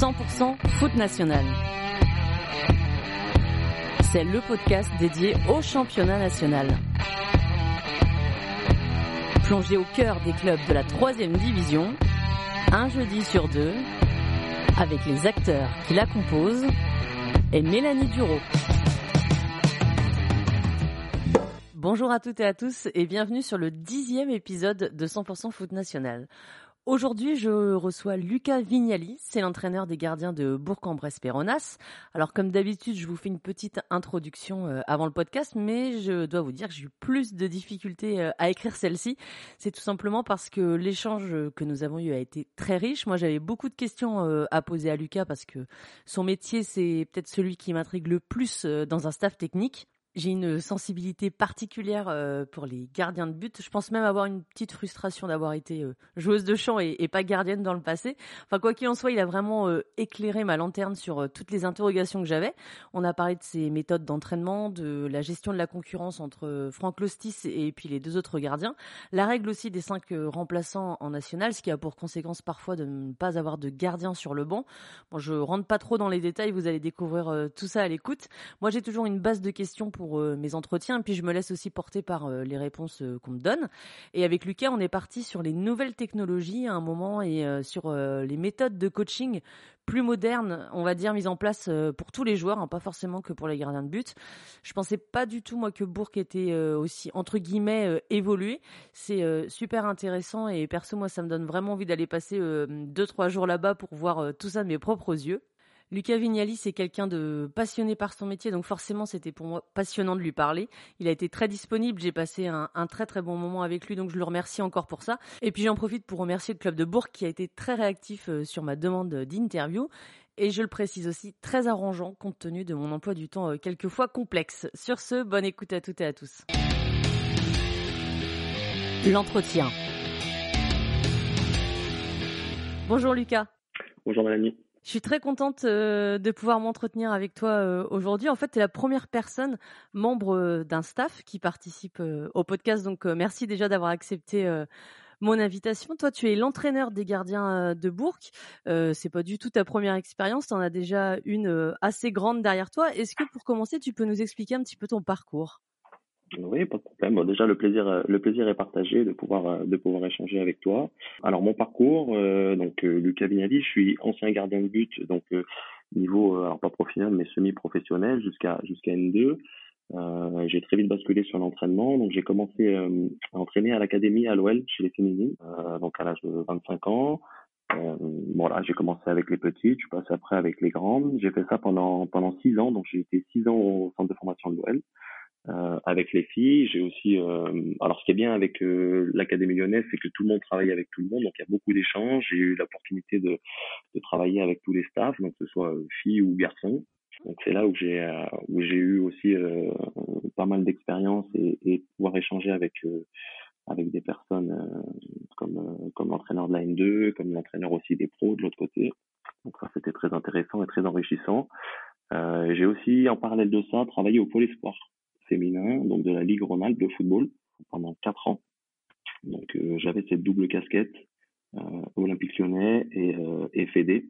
100% foot national. C'est le podcast dédié au championnat national. Plongé au cœur des clubs de la troisième division, un jeudi sur deux, avec les acteurs qui la composent et Mélanie Duro. Bonjour à toutes et à tous et bienvenue sur le dixième épisode de 100% Foot National. Aujourd'hui, je reçois Lucas Vignali, c'est l'entraîneur des gardiens de Bourg-en-Bresse-Péronas. Alors, comme d'habitude, je vous fais une petite introduction euh, avant le podcast, mais je dois vous dire que j'ai eu plus de difficultés euh, à écrire celle-ci. C'est tout simplement parce que l'échange que nous avons eu a été très riche. Moi, j'avais beaucoup de questions euh, à poser à Lucas parce que son métier, c'est peut-être celui qui m'intrigue le plus dans un staff technique. J'ai une sensibilité particulière euh, pour les gardiens de but. Je pense même avoir une petite frustration d'avoir été euh, joueuse de chant et, pas gardienne dans le passé. Enfin, quoi qu'il en soit, il a vraiment euh, éclairé ma lanterne sur toutes les interrogations que j'avais. On a parlé de ses méthodes d'entraînement, de la gestion de la concurrence entre Franck Lostis et puis les deux autres gardiens. La règle aussi des cinq remplaçants en national, ce qui a pour conséquence parfois de ne pas avoir de gardien sur le banc. Bon, je rentre pas trop dans les détails, vous allez découvrir tout ça à l'écoute. Moi, j'ai toujours une base de questions pour euh, mes entretiens. Puis je me laisse aussi porter par euh, les réponses euh, qu'on me donne. Et avec Lucas, on est parti sur les nouvelles technologies à un moment et sur les méthodes de coaching plus modernes, on va dire, mises en place pour tous les joueurs, hein, pas forcément que pour les gardiens de but. Je pensais pas du tout moi que Bourg était aussi entre guillemets évolué. C'est super intéressant et perso moi ça me donne vraiment envie d'aller passer deux trois jours là-bas pour voir tout ça de mes propres yeux. Lucas Vignali, c'est quelqu'un de passionné par son métier, donc forcément c'était pour moi passionnant de lui parler. Il a été très disponible, j'ai passé un, très très bon moment avec lui, donc je le remercie encore pour ça. Et puis j'en profite pour remercier le club de Bourg qui a été très réactif euh, sur ma demande d'interview. Et je le précise aussi, très arrangeant compte tenu de mon emploi du temps euh, quelquefois complexe. Sur ce, bonne écoute à toutes et à tous. L'entretien. Bonjour Lucas. Bonjour Mélanie. Je suis très contente euh, de pouvoir m'entretenir avec toi euh, aujourd'hui. En fait, tu es la première personne membre euh, d'un staff qui participe au podcast. Donc, merci déjà d'avoir accepté mon invitation. Toi, tu es l'entraîneur des gardiens de Bourg. c'est pas du tout ta première expérience. Tu en as déjà une assez grande derrière toi. Est-ce que pour commencer, tu peux nous expliquer un petit peu ton parcours? Oui, pas de problème. déjà, le plaisir, euh, le plaisir est partagé de pouvoir, euh, de pouvoir échanger avec toi. Alors, mon parcours, euh, donc Lucas Vignali, je suis ancien gardien de but, donc niveau, alors pas professionnel, mais semi-professionnel jusqu'à jusqu'à N2. j'ai très vite basculé sur l'entraînement, donc j'ai commencé à entraîner à l'académie à l'OL chez les féminines, donc à l'âge de 25 ans. voilà, j'ai commencé avec les petites, je suis passé après avec les grandes. J'ai fait ça pendant pendant six ans, donc j'ai été six ans au centre de formation de l'OL. Euh, avec les filles. J'ai aussi, euh, alors ce qui est bien avec euh, l'Académie lyonnaise, c'est que tout le monde travaille avec tout le monde, donc il y a beaucoup d'échanges. J'ai eu l'opportunité de, de travailler avec tous les staffs, donc que ce soit filles ou garçons. Donc c'est là où j'ai où j'ai eu aussi pas mal d'expérience et, et pouvoir échanger avec avec des personnes comme comme l'entraîneur de la N2, comme l'entraîneur aussi des pros de l'autre côté. Donc ça c'était très intéressant et très enrichissant. Euh, j'ai aussi en parallèle de ça travaillé au pôle espoir féminin, donc de la Ligue Rhône-Alpes de football pendant quatre ans. Donc euh, j'avais cette double casquette, euh, Olympique Lyonnais et, euh, Fédé.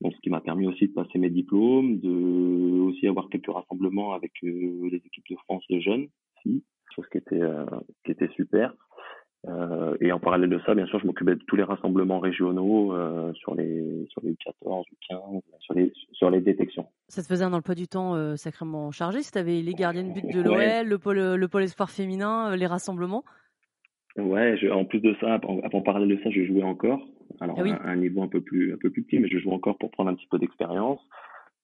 Donc, ce qui m'a permis aussi de passer mes diplômes, de aussi avoir quelques rassemblements avec euh, les équipes de France de jeunes, si, chose qui était qui était super. Et en parallèle de ça, bien sûr, je m'occupais de tous les rassemblements régionaux sur les sur les 14, 15, sur les sur les détections. Ça te faisait un emploi du temps euh, sacrément chargé. Si tu avais les gardiens de but de l'OL, le pôle le pôle espoir féminin, les rassemblements? Ouais, je, en plus de ça, en, parallèle de ça, je jouais encore. Alors ah à, un niveau un peu plus un peu plus petit, mais je jouais encore pour prendre un petit peu d'expérience.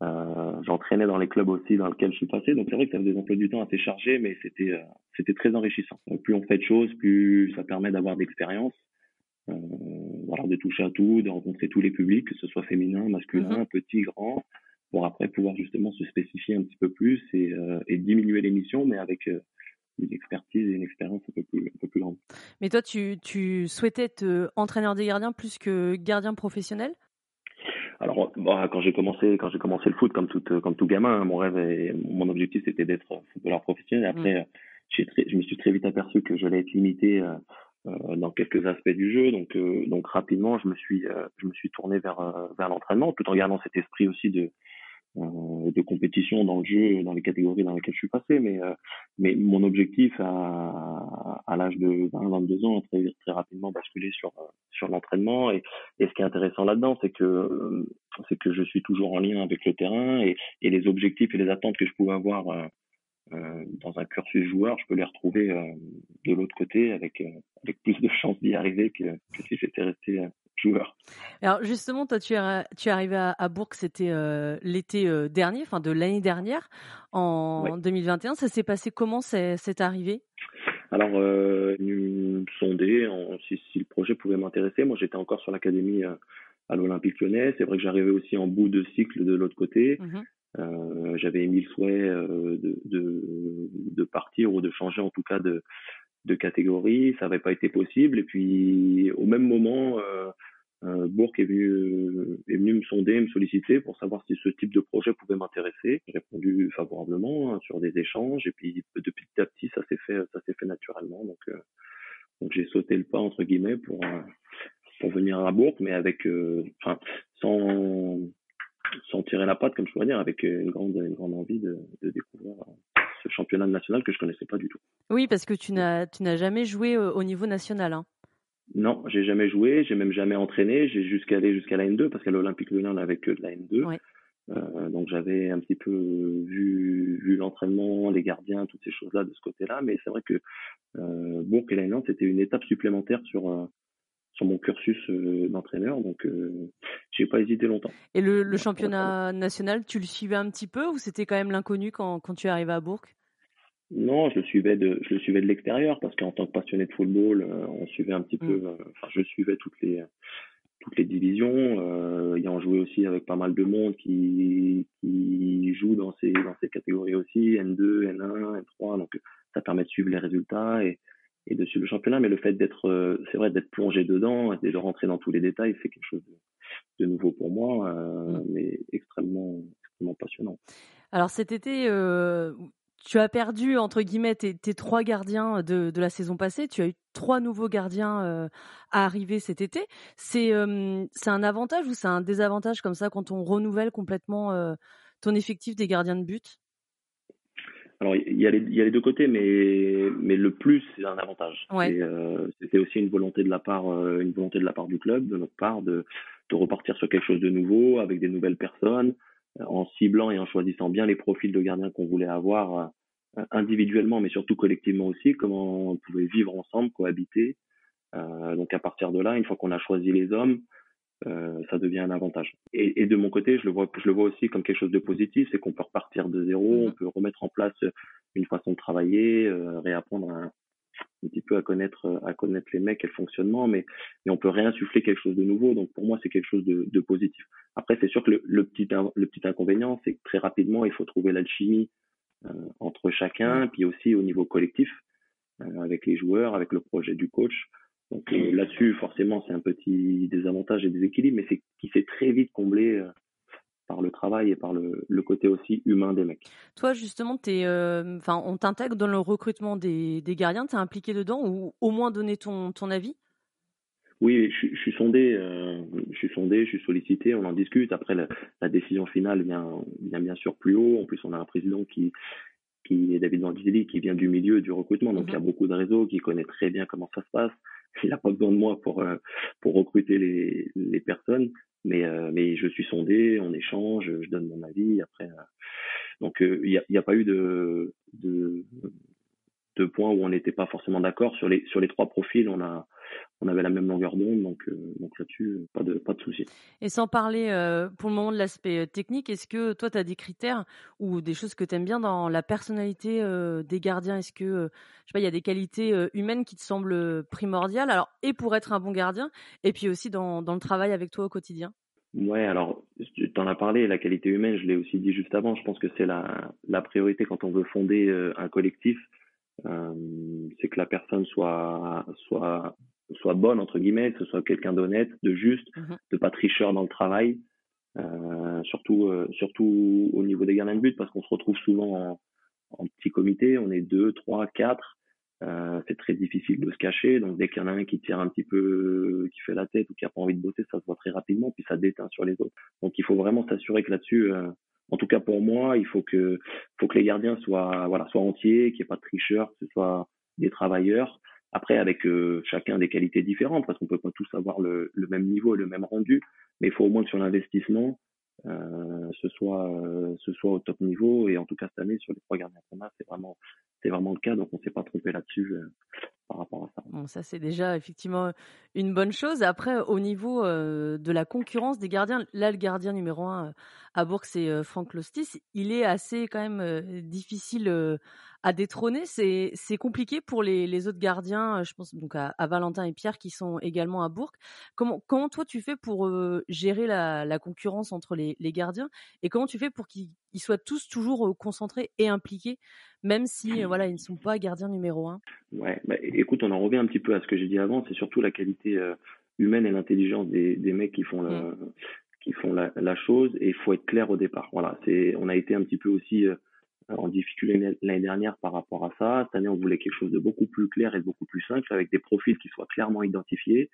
Euh, J'entraînais dans les clubs aussi dans lesquels je suis passé, donc c'est vrai que ça faisait des emplois du temps assez chargés, mais c'était euh, c'était très enrichissant. plus on fait de choses, plus ça permet d'avoir d'expérience, euh, voilà, de toucher à tout, de rencontrer tous les publics, que ce soit féminin, masculin, mm-hmm. petit, grand, pour après pouvoir justement se spécifier un petit peu plus et, euh, et diminuer les missions, mais avec euh, une expertise et une expérience un peu plus, un peu plus grande. Mais toi, tu, tu souhaitais être entraîneur des gardiens plus que gardien professionnel? Alors, bah, quand j'ai commencé, quand j'ai commencé le foot, comme tout, comme tout gamin, hein, mon rêve et mon objectif c'était d'être footballeur professionnel. Et après, j'ai je me suis très vite aperçu que j'allais être limité euh, dans quelques aspects du jeu. Donc, donc rapidement, je me suis, je me suis tourné vers, vers l'entraînement, tout en gardant cet esprit aussi de, euh, de compétition dans le jeu, dans les catégories dans lesquelles je suis passé. Mais, euh, mais mon objectif à, à l'âge de 20, 22 ans, très, très rapidement basculé sur, sur l'entraînement. Et, et ce qui est intéressant là-dedans, c'est que, c'est que je suis toujours en lien avec le terrain et, et les objectifs et les attentes que je pouvais avoir euh, dans un cursus joueur, je peux les retrouver de l'autre côté avec, avec plus de chances d'y arriver que, que si j'étais resté joueur. Alors justement, toi, tu es, tu es arrivé à, Bourg, c'était euh, l'été euh, dernier, enfin de l'année dernière, en 2021. Ça s'est passé comment c'est arrivé Alors, euh, nous sonder si, si, le projet pouvait m'intéresser. Moi, j'étais encore sur l'académie euh, à l'Olympique lyonnais. C'est vrai que j'arrivais aussi en bout de cycle de l'autre côté. Mmh j'avais émis le souhait de, de, de, partir ou de changer en tout cas de, de catégorie. Ça n'avait pas été possible. Et puis, au même moment, euh, euh, Bourg est venu, euh, est venu me sonder, me solliciter pour savoir si ce type de projet pouvait m'intéresser. J'ai répondu favorablement hein, sur des échanges et puis de petit à petit ça s'est fait, ça s'est fait naturellement. Donc, j'ai sauté le pas entre guillemets pour venir à Bourg, mais avec, enfin, sans tirer la patte comme je pourrais dire, avec une grande une grande envie de découvrir ce championnat national que je connaissais pas du tout. Oui, parce que tu n'as tu n'as jamais joué au niveau national. Hein. Non, j'ai jamais joué, j'ai même jamais entraîné, j'ai jusqu'à aller jusqu'à la N2 parce qu'à l'Olympique Lyonnais on n'avait que de la N2. Euh, donc j'avais un petit peu vu, vu l'entraînement, les gardiens, toutes ces choses-là de ce côté-là, mais c'est vrai que euh, Bourg et la c'était une étape supplémentaire sur euh, sur mon cursus euh, d'entraîneur, donc euh, j'ai pas hésité longtemps. Et le, le championnat national, tu le suivais un petit peu ou c'était quand même l'inconnu quand, quand tu es arrivé à Bourg? Non, je le suivais de, je le suivais de l'extérieur parce qu'en tant que passionné de football, euh, on suivait un petit peu, mm. euh, enfin, je suivais toutes les, toutes les divisions, euh, ayant joué aussi avec pas mal de monde qui, qui joue dans ces, dans ces catégories aussi, N2, N1, N3, donc ça permet de suivre les résultats et, et de suivre le championnat, mais le fait d'être, euh, c'est vrai, d'être plongé dedans et de rentrer dans tous les détails, c'est quelque chose de, de nouveau pour moi, mm. mais extrêmement, extrêmement passionnant. Alors cet été, euh, tu as perdu entre guillemets tes, trois gardiens de, la saison passée. Tu as eu trois nouveaux gardiens euh, à arriver cet été. C'est euh, c'est un avantage ou c'est un désavantage comme ça quand on renouvelle complètement euh, ton effectif des gardiens de but? Alors il y, a les, y a les deux côtés, mais mais le plus c'est un avantage. C'était aussi une volonté de la part une volonté de la part du club, de notre part, de de repartir sur quelque chose de nouveau avec des nouvelles personnes en ciblant et en choisissant bien les profils de gardiens qu'on voulait avoir euh, individuellement, mais surtout collectivement aussi, comment on pouvait vivre ensemble, cohabiter. Euh, donc à partir de là, une fois qu'on a choisi les hommes, euh, ça devient un avantage. Et, et, de mon côté, je le vois, je le vois aussi comme quelque chose de positif, c'est qu'on peut repartir de zéro, mm-hmm. on peut remettre en place une façon de travailler, euh, réapprendre un, un, petit peu à connaître, à connaître les mecs et le fonctionnement, mais, mais on peut réinsuffler quelque chose de nouveau. Donc pour moi, c'est quelque chose de, de positif. Après, c'est sûr que le, le, petit, le petit inconvénient, c'est que très rapidement, il faut trouver l'alchimie euh, entre chacun, puis aussi au niveau collectif, euh, avec les joueurs, avec le projet du coach. Donc euh, là-dessus, forcément, c'est un petit désavantage et déséquilibre, mais c'est qui s'est très vite comblé par le travail et par le, le, côté aussi humain des mecs. Toi, justement, es, enfin, on t'intègre dans le recrutement des, des gardiens, tu es impliqué dedans ou au moins donner ton, ton avis? Oui, je, je, suis sondé, euh, je suis sondé, je suis sollicité, on en discute. Après, la, la, décision finale vient, vient bien sûr plus haut. En plus, on a un président qui, qui est David Vangelli, qui vient du milieu du recrutement, donc il y a mhm. beaucoup de réseaux, qui connaît très bien comment ça se passe. Il n'a pas besoin de moi pour euh, pour recruter les, les personnes, mais euh, mais je suis sondé, on échange, je donne mon avis. Après, euh, donc il n'y a, a pas eu de de points où on n'était pas forcément d'accord sur les sur les trois profils. On a on avait la même longueur d'onde, donc, euh, donc là-dessus, pas de, pas de souci. Et sans parler euh, pour le moment de l'aspect euh, technique, est-ce que toi, tu as des critères ou des choses que tu aimes bien dans la personnalité des gardiens? Est-ce que, je sais pas, il y a des qualités humaines qui te semblent primordiales? Alors, et pour être un bon gardien, et puis aussi dans, dans le travail avec toi au quotidien Ouais, alors tu en as parlé, la qualité humaine, je l'ai aussi dit juste avant, je pense que c'est la, la priorité quand on veut fonder un collectif, c'est que la personne soit, soit soit bonne entre guillemets, que ce soit quelqu'un d'honnête, de juste, mhm. de pas tricheur dans le travail, euh, surtout euh, surtout au niveau des gardiens de but parce qu'on se retrouve souvent en, en, petit comité, on est deux, trois, quatre, Euh, c'est très difficile de se cacher. Donc dès qu'il y en a un qui tire un petit peu, qui fait la tête ou qui a pas envie de bosser, ça se voit très rapidement, puis ça déteint sur les autres. Donc il faut vraiment s'assurer que là-dessus, euh, en tout cas pour moi, il faut que, faut que les gardiens soient, voilà, soient entiers, qu'il n'y ait pas de tricheurs, que ce soit des travailleurs. Après, avec euh, chacun des qualités différentes, parce qu'on peut pas tous avoir le, le, même niveau et le même rendu, mais il faut au moins que sur l'investissement, euh, ce soit euh, ce soit au top niveau et en tout cas cette année sur les trois gardiens qu'on a c'est vraiment c'est vraiment le cas donc on s'est pas trompé là-dessus euh, ça. Bon ça c'est déjà effectivement une bonne chose. Après au niveau de la concurrence des gardiens, là le gardien numéro un à Bourg c'est Franck Lostis, il est assez quand même difficile à détrôner. C'est compliqué pour les, autres gardiens. Je pense donc à, Valentin et Pierre qui sont également à Bourg. Comment comment toi tu fais pour euh, gérer la, concurrence entre les, gardiens et comment tu fais pour qu'ils soient tous toujours concentrés et impliqués, même si euh, voilà ils ne sont pas gardiens numéro un. Ouais, bah, écoute, on en revient un petit peu à ce que j'ai dit avant. C'est surtout la qualité humaine et l'intelligence des, des mecs qui font la, mmh. qui font la, la chose et il faut être clair au départ. Voilà, c'est on a été un petit peu aussi en difficulté l'année dernière par rapport à ça. Cette année, on voulait quelque chose de beaucoup plus clair et de beaucoup plus simple, avec des profils qui soient clairement identifiés,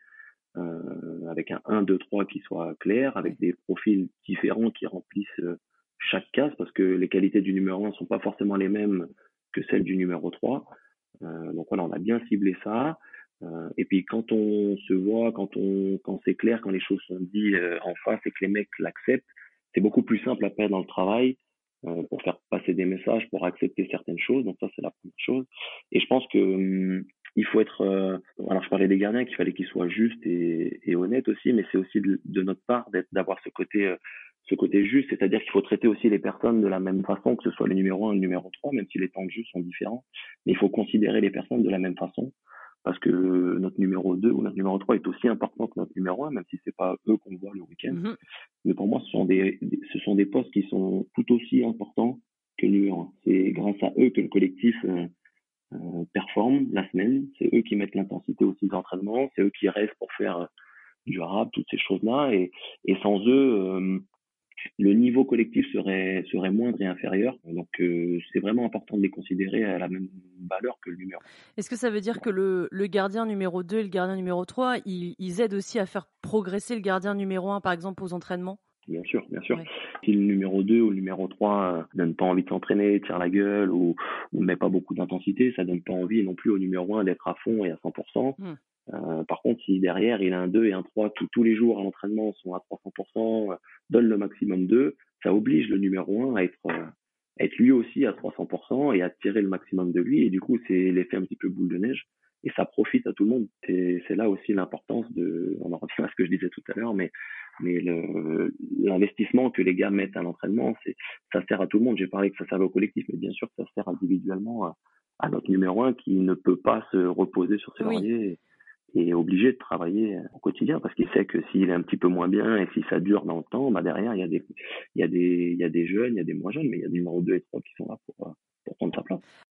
euh, avec un 1, 2, 3 qui soit clair, avec des profils différents qui remplissent chaque case, parce que les qualités du numéro 1 sont pas forcément les mêmes que celles du numéro 3. Euh, donc voilà, on a bien ciblé ça. Euh, et puis quand on se voit, quand quand c'est clair, quand les choses sont dites euh, en face et que les mecs l'acceptent, c'est beaucoup plus simple faire dans le travail pour faire passer des messages, pour accepter certaines choses. Donc ça, c'est la première chose. Et je pense que hum, il faut être. Alors je parlais des gardiens qu'il fallait qu'ils soient justes et, honnêtes aussi, mais c'est aussi de, de, notre part d'avoir ce côté ce côté juste, c'est-à-dire qu'il faut traiter aussi les personnes de la même façon, que ce soit le numéro 1 ou le numéro 3, même si les temps de jeu sont différents. Mais il faut considérer les personnes de la même façon parce que notre numéro 2 ou notre numéro 3 est aussi important que notre numéro 1, même si c'est pas eux qu'on voit le week-end. Mm-hmm. Mais pour moi, ce sont des, ce sont des postes qui sont tout aussi importants que le numéro 1. C'est grâce à eux que le collectif euh, euh, performe la semaine. C'est eux qui mettent l'intensité aussi d'entraînement. C'est eux qui restent pour faire euh, du rap, toutes ces choses-là. Et, et sans eux, euh, le niveau collectif serait, serait moindre et inférieur. Donc euh, c'est vraiment important de les considérer à la même valeur que le numéro. Est-ce que ça veut dire que le, le, gardien numéro 2 et le gardien numéro 3, ils, ils, aident aussi à faire progresser le gardien numéro 1, par exemple, aux entraînements? Bien sûr, bien sûr. Si le numéro 2 ou le numéro 3 euh, donne pas envie de s'entraîner, tire la gueule ou ne met pas beaucoup d'intensité, ça donne pas envie non plus au numéro 1 d'être à fond et à 100%. Euh, par contre, si derrière il a un 2 et un 3 tous les jours à l'entraînement sont à 300%, euh, donne le maximum 2, ça oblige le numéro 1 à être, euh, être lui aussi à 300% et à tirer le maximum de lui. Et du coup, c'est l'effet un petit peu boule de neige et ça profite à tout le monde. C'est là aussi l'importance de, on en revient à ce que je disais tout à l'heure, mais mais l'investissement que les gars mettent à l'entraînement, c'est ça sert à tout le monde. J'ai parlé que ça servait au collectif, mais bien sûr que ça sert individuellement à, à notre numéro 1 qui ne peut pas se reposer sur ses lauriers est obligé de travailler au quotidien parce qu'il sait que s'il est un petit peu moins bien et si ça dure dans le temps, bah derrière il y a des il y a des il y a des jeunes, il y a des moins jeunes, mais il y a des numéros 2 et 3 qui sont là pour euh,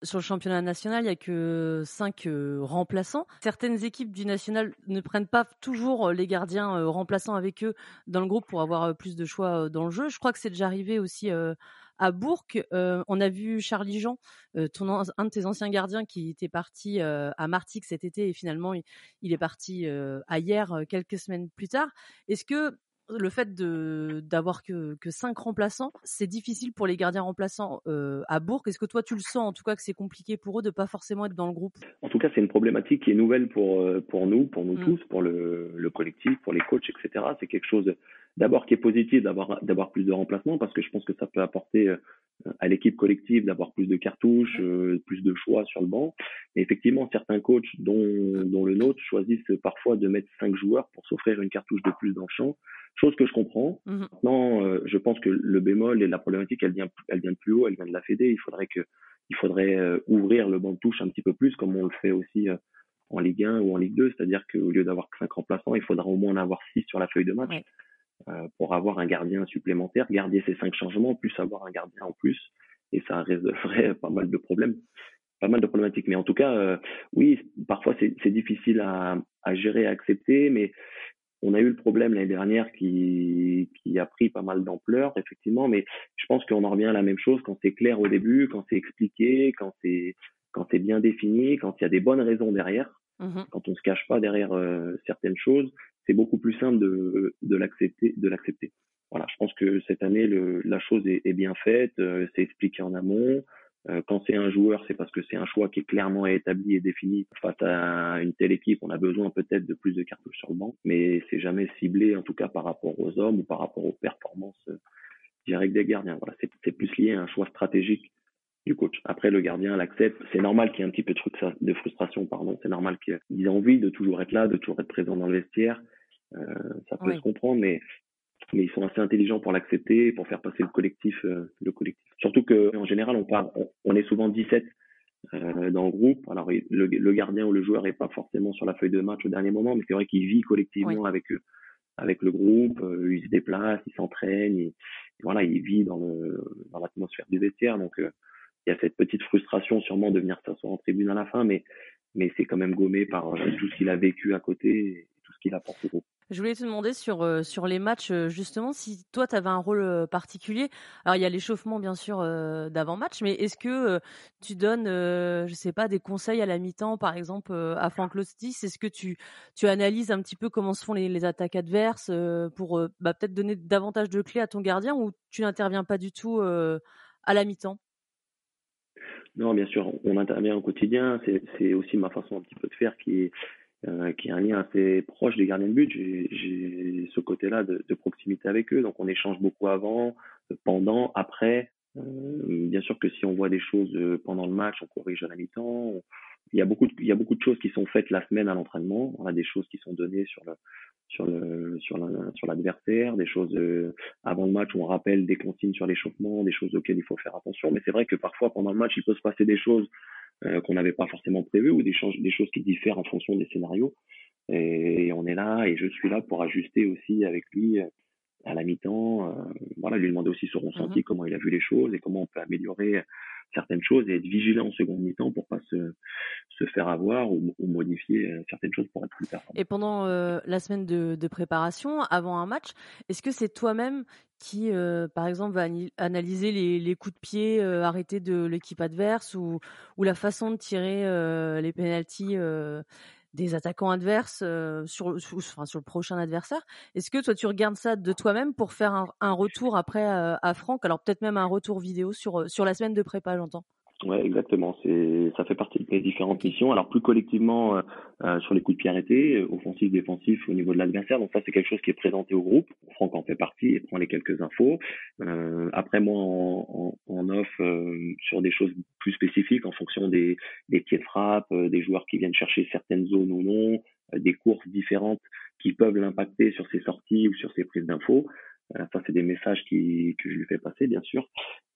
Sur le championnat national, il y a que 5 euh, remplaçants. Certaines équipes du national ne prennent pas toujours euh, les gardiens remplaçants avec eux dans le groupe pour avoir plus de choix dans le jeu. Je crois que c'est déjà arrivé aussi à Bourg. Euh, on a vu Charlie Jean, euh, un de tes anciens gardiens qui était parti euh, à Martigues cet été et finalement il, est parti hier quelques semaines plus tard. Est-ce que le fait de d'avoir que, que cinq remplaçants, c'est difficile pour les gardiens remplaçants à Bourg. Est-ce que toi tu le sens en tout cas que c'est compliqué pour eux de pas forcément être dans le groupe? En tout cas, c'est une problématique qui est nouvelle pour pour nous, pour nous mmh. tous, pour le, le collectif, pour les coachs, etc. C'est quelque chose d'abord qui est positif d'avoir d'avoir plus de remplacements parce que je pense que ça peut apporter euh, à l'équipe collective d'avoir plus de cartouches, euh, plus de choix sur le banc. Et effectivement, certains coachs, dont, dont le nôtre, choisissent parfois de mettre cinq joueurs pour s'offrir une cartouche de plus dans le champ, chose que je comprends. Mmh Maintenant, euh, je pense que le bémol et la problématique, elle vient, elle vient de plus haut, elle vient de la Fédé. Il faudrait que, il faudrait ouvrir le banc de touche un petit peu plus, comme on le fait aussi en Ligue 1 ou en Ligue 2, c'est-à-dire qu'au lieu d'avoir cinq remplaçants, il faudra au moins en avoir six sur la feuille de match. Pour avoir un gardien supplémentaire, garder ces cinq changements, plus avoir un gardien en plus, et ça résoudrait pas mal de problèmes, pas mal de problématiques. Mais en tout cas, euh, oui, parfois c'est difficile à, à gérer, à accepter, mais on a eu le problème l'année dernière qui, qui a pris pas mal d'ampleur, effectivement, mais je pense qu'on en revient à la même chose quand c'est clair au début, quand c'est expliqué, quand c'est quand c'est bien défini, quand il y a des bonnes raisons derrière, mmh quand on se cache pas derrière certaines choses, c'est beaucoup plus simple de, de l'accepter, de l'accepter. Voilà, je pense que cette année, le, la chose est, bien faite, c'est expliqué en amont. Euh, quand c'est un joueur, c'est parce que c'est un choix qui est clairement établi et défini. Face à une telle équipe, on a besoin peut-être de plus de cartouches sur le banc, mais c'est jamais ciblé, en tout cas par rapport aux hommes ou par rapport aux performances euh, directes des gardiens. Voilà, c'est plus lié à un choix stratégique du coach. Après, le gardien l'accepte. C'est normal qu'il y ait un petit peu de, de frustration, pardon. C'est normal qu'il ait envie de toujours être là, de toujours être présent dans le vestiaire. Euh, ça peut se comprendre, mais mais ils sont assez intelligents pour l'accepter, pour faire passer le collectif, euh, le collectif. Surtout que en général, on part, on, est souvent 17 euh, dans le groupe. Alors le, gardien ou le joueur est pas forcément sur la feuille de match au dernier moment, mais c'est vrai qu'il vit collectivement avec eux, avec le groupe. Euh, il se déplace, il s'entraîne, voilà, il vit dans le dans l'atmosphère du vestiaire. Donc euh, il y a cette petite frustration sûrement de venir s'asseoir en tribune à la fin, mais c'est quand même gommé par tout ce qu'il a vécu à côté et tout ce qu'il au groupe. Je voulais te demander sur, euh, les matchs, euh, justement, si toi, tu avais un rôle euh, particulier. Alors, il y a l'échauffement, bien sûr, d'avant-match, mais est-ce que tu donnes, je sais pas, des conseils à la mi-temps, par exemple, à Franck Lostis? Est-ce que tu, analyses un petit peu comment se font les, les attaques adverses pour bah, peut-être donner davantage de clés à ton gardien ou tu n'interviens pas du tout à la mi-temps? Non, bien sûr, on intervient au quotidien. C'est aussi ma façon un petit peu de faire qui est euh, qui a un lien assez proche des gardiens de but. J'ai ce côté-là de, de, proximité avec eux, donc on échange beaucoup avant, pendant, après. Euh, bien sûr que si on voit des choses euh, pendant le match, on corrige à la. Il y a beaucoup de, il y a beaucoup de choses qui sont faites la semaine à l'entraînement. On a des choses qui sont données sur le sur le sur sur l'adversaire, des choses euh, avant le match où on rappelle des consignes sur l'échauffement, des choses auxquelles il faut faire attention. Mais c'est vrai que parfois pendant le match, il peut se passer des choses euh, qu'on n'avait pas forcément prévu ou des, des choses qui diffèrent en fonction des scénarios. Et, on est là et je suis là pour ajuster aussi avec lui euh, à la mi-temps, euh, voilà, lui demander aussi son ressenti, mmh comment il a vu les choses et comment on peut améliorer certaines choses et être vigilant en seconde mi-temps pour pas se, faire avoir ou, modifier certaines choses pour être plus performant. Et pendant la semaine de, de, préparation, avant un match, est-ce que c'est toi-même qui, euh, par exemple, va analyser les, coups de pied euh, arrêtés de l'équipe adverse ou, ou, la façon de tirer euh, les pénalties des attaquants adverses sur, sur, le prochain adversaire. Est-ce que toi, tu regardes ça de toi-même pour faire un, un retour après à, à Franck? Alors peut-être même un retour vidéo sur, sur la semaine de prépa, j'entends. Ouais, exactement. C'est, ça fait partie des différentes missions. Alors plus collectivement euh, euh, sur les coups de pied arrêtés, euh, offensifs, défensifs au niveau de l'adversaire. Donc ça, c'est quelque chose qui est présenté au groupe. Franck en fait partie et prend les quelques infos. Euh, après moi, en, en, off, sur des choses plus spécifiques en fonction des, des pieds de frappe, des joueurs qui viennent chercher certaines zones ou non, des courses différentes qui peuvent l'impacter sur ses sorties ou sur ses prises d'infos. Euh, ça, c'est des messages qui, que je lui fais passer, bien sûr.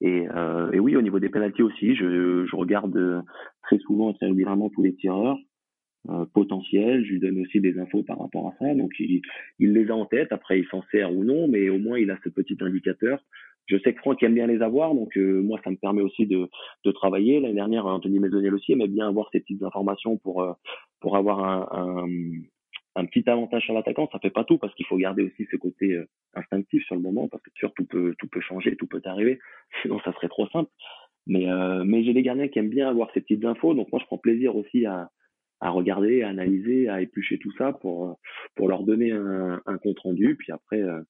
Et, euh, et oui, au niveau des pénalties aussi, je, je regarde très souvent très régulièrement tous les tireurs euh, potentiels. Je lui donne aussi des infos par rapport à ça. Donc, il, il les a en tête. Après, il s'en sert ou non, mais au moins, il a ce petit indicateur. Je sais que Franck aime bien les avoir, donc euh, moi, ça me permet aussi de, de travailler. L'année dernière, Anthony Maisonnel aussi aimait bien avoir ces petites informations pour, euh, pour avoir un, un un petit avantage sur l'attaquant, ça fait pas tout parce qu'il faut garder aussi ce côté euh, instinctif sur le moment parce que sûr tout peut tout peut changer, tout peut arriver. Sinon ça serait trop simple. Mais euh, mais j'ai des gardiens qui aiment bien avoir ces petites infos, donc moi je prends plaisir aussi à à regarder, à analyser, à éplucher tout ça pour pour leur donner un, un compte rendu, puis après euh,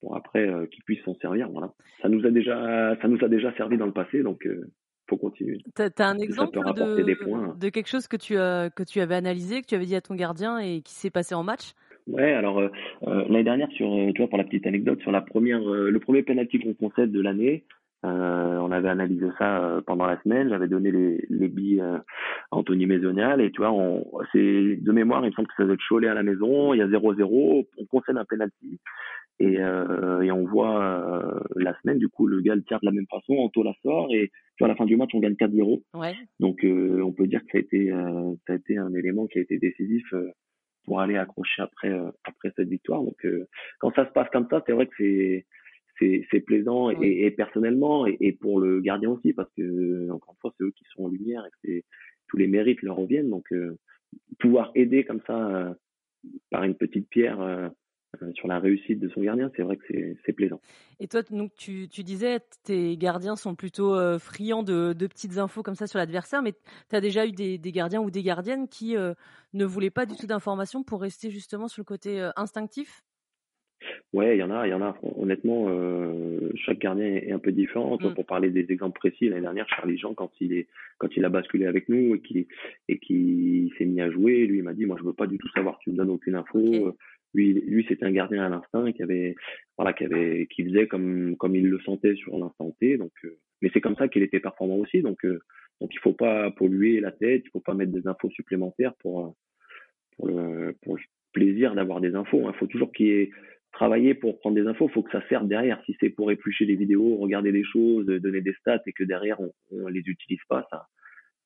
pour après qu'ils puissent s'en servir. Voilà. Ça nous a déjà ça nous a déjà servi dans le passé, donc faut continuer. Tu as, un exemple de, de, quelque chose que tu, as, que tu avais analysé, que tu avais dit à ton gardien et qui s'est passé en match? Ouais, alors euh, euh, l'année dernière, sur, euh, tu vois, pour la petite anecdote, sur la première, le premier penalty qu'on concède de l'année, on avait analysé ça pendant la semaine. J'avais donné les, les billes à Anthony Maisonial et tu vois, on, c'est de mémoire, il me semble que ça doit être Cholet à la maison. Il y a 0-0, on concède un penalty et, euh, et on voit euh, la semaine, du coup, le gars le tire de la même façon, Anto la sort, et à la fin du match, on gagne 4-0. Ouais. Donc, euh, on peut dire que ça a été, ça a été un élément qui a été décisif pour aller accrocher après, après cette victoire. Donc, quand ça se passe comme ça, c'est vrai que c'est c'est plaisant et, et, personnellement et, et, pour le gardien aussi parce que encore une fois c'est eux qui sont en lumière et que tous les mérites leur reviennent donc pouvoir aider comme ça par une petite pierre sur la réussite de son gardien, c'est vrai que c'est plaisant. Et toi, donc tu, tu, disais, tes gardiens sont plutôt friands de, de, petites infos comme ça sur l'adversaire, mais tu as déjà eu des, des, gardiens ou des gardiennes qui ne voulaient pas du tout d'informations pour rester justement sur le côté instinctif? Ouais, il y en a, il y en a. Honnêtement, euh, chaque gardien est un peu différent. Mm. Pour parler des exemples précis, l'année dernière, Charlie Jean, quand il est, quand il a basculé avec nous et qui et qui s'est mis à jouer, lui il m'a dit, moi je veux pas du tout savoir, tu me donnes aucune info. Lui, lui c'était un gardien à l'instinct qui avait, voilà, qui avait, qui faisait comme comme il le sentait sur l'instant T. Donc, euh, mais c'est comme ça qu'il était performant aussi. Donc, euh, donc il faut pas polluer la tête, il faut pas mettre des infos supplémentaires pour pour le pour le plaisir d'avoir des infos. Il hein. faut toujours qu'il travailler pour prendre des infos, il faut que ça serve derrière. Si c'est pour éplucher des vidéos, regarder des choses, donner des stats et que derrière on, on les utilise pas, ça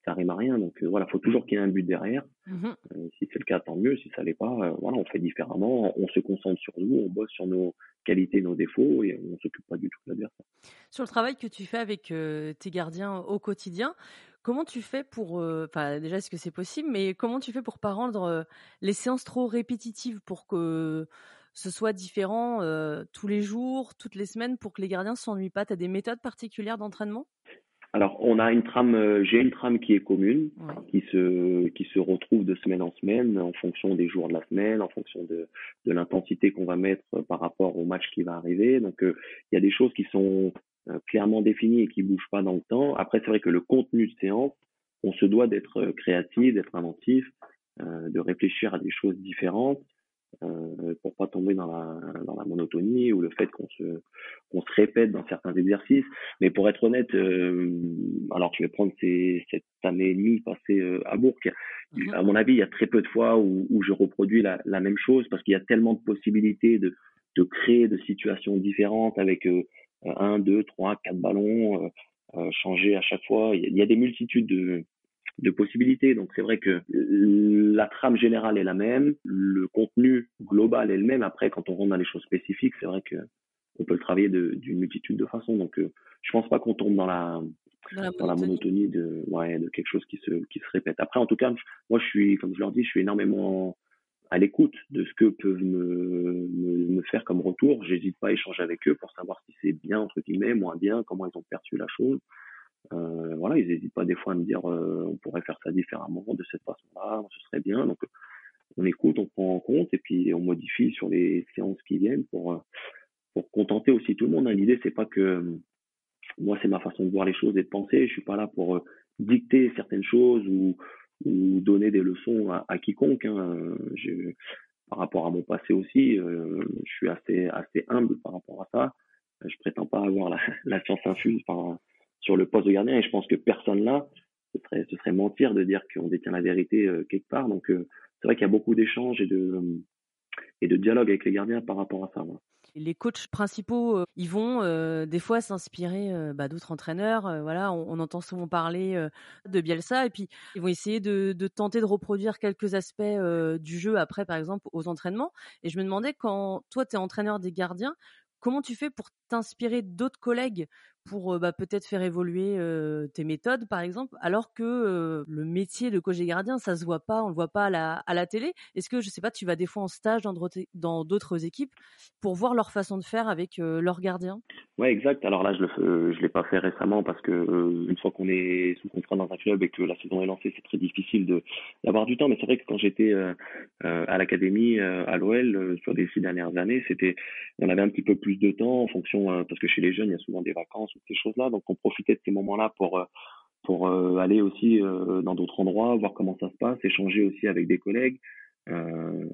ça rime à rien. Donc euh, voilà, faut toujours qu'il y ait un but derrière. Mmh euh, si c'est le cas, tant mieux. Si ça l'est pas, euh, voilà, on fait différemment. On se concentre sur nous, on bosse sur nos qualités, nos défauts et on s'occupe pas du tout de l'adversaire. Sur le travail que tu fais avec tes gardiens au quotidien, Comment tu fais pour, enfin déjà est-ce que c'est possible, mais comment tu fais pour pas rendre les séances trop répétitives pour que ce soit différent tous les jours, toutes les semaines pour que les gardiens s'ennuient pas? Tu as des méthodes particulières d'entraînement? Alors, on a une trame, j'ai une trame qui est commune, qui se qui se retrouve de semaine en semaine en fonction des jours de la semaine, en fonction de de l'intensité qu'on va mettre par rapport au match qui va arriver. Donc, il y a des choses qui sont clairement définies et qui bougent pas dans le temps. Après, c'est vrai que le contenu de séance, on se doit d'être créatif, d'être inventif, de réfléchir à des choses différentes euh, pour pas tomber dans la, dans la monotonie ou le fait qu'on se, qu'on se répète dans certains exercices. Mais pour être honnête, euh, alors je vais prendre ces, cette année et demie passée euh, à Bourg, mhm. à mon avis, il y a très peu de fois où, où je reproduis la, la même chose parce qu'il y a tellement de possibilités de, de créer de situations différentes avec euh, un, deux, trois, quatre ballons, euh, changer à chaque fois. Il y a, il y a des multitudes de, de possibilités. Donc c'est vrai que la trame générale est la même, le contenu global est le même. Après, quand on rentre dans les choses spécifiques, c'est vrai que on peut le travailler d'une multitude de façons. Donc euh, je pense pas qu'on tombe dans la dans la, monotonie de ouais de quelque chose qui se qui se répète. Après, en tout cas, moi je suis comme je leur dis, je suis énormément à l'écoute de ce que peuvent me, me, me faire comme retour. J'hésite pas à échanger avec eux pour savoir si c'est bien entre guillemets, moins bien, comment ils ont perçu la chose. Euh, voilà, ils n'hésitent pas des fois à me dire euh, on pourrait faire ça différemment, de cette façon-là, ce serait bien. Donc on écoute, on prend en compte et puis on modifie sur les séances qui viennent pour euh, pour contenter aussi tout le monde. Hein. L'idée c'est pas que moi c'est ma façon de voir les choses et de penser. Je suis pas là pour dicter certaines choses ou ou donner des leçons à, quiconque. Hein. Par rapport à mon passé aussi, je suis assez assez humble par rapport à ça. Je prétends pas avoir la, la science infuse par poste de gardien et je pense que personne là, ce serait, mentir de dire qu'on détient la vérité euh, quelque part. Donc euh, c'est vrai qu'il y a beaucoup d'échanges et de, et de dialogue avec les gardiens par rapport à ça. Les coachs principaux, euh, ils vont des fois s'inspirer bah, d'autres entraîneurs. voilà, on, entend souvent parler de Bielsa et puis ils vont essayer de, de tenter de reproduire quelques aspects du jeu après, par exemple, aux entraînements. Et je me demandais quand toi, tu es entraîneur des gardiens, comment tu fais pour t'inspirer d'autres collègues pour bah, peut-être faire évoluer tes méthodes, par exemple, alors que le métier de coach des gardiens, ça se voit pas, on le voit pas à la, à la télé. Est-ce que, je sais pas, tu vas des fois en stage dans d'autres équipes pour voir leur façon de faire avec leurs gardiens Ouais, exact. Alors là, je le je l'ai pas fait récemment parce que une fois qu'on est sous contrat dans un club et que la saison est lancée, c'est très difficile d'avoir du temps. Mais c'est vrai que quand j'étais à l'académie à l'OL sur les six dernières années, c'était on avait un petit peu plus de temps en fonction parce que chez les jeunes, il y a souvent des vacances ces choses-là. Donc on profitait de ces moments-là pour euh, pour euh, aller aussi euh, dans d'autres endroits, voir comment ça se passe, échanger aussi avec des collègues.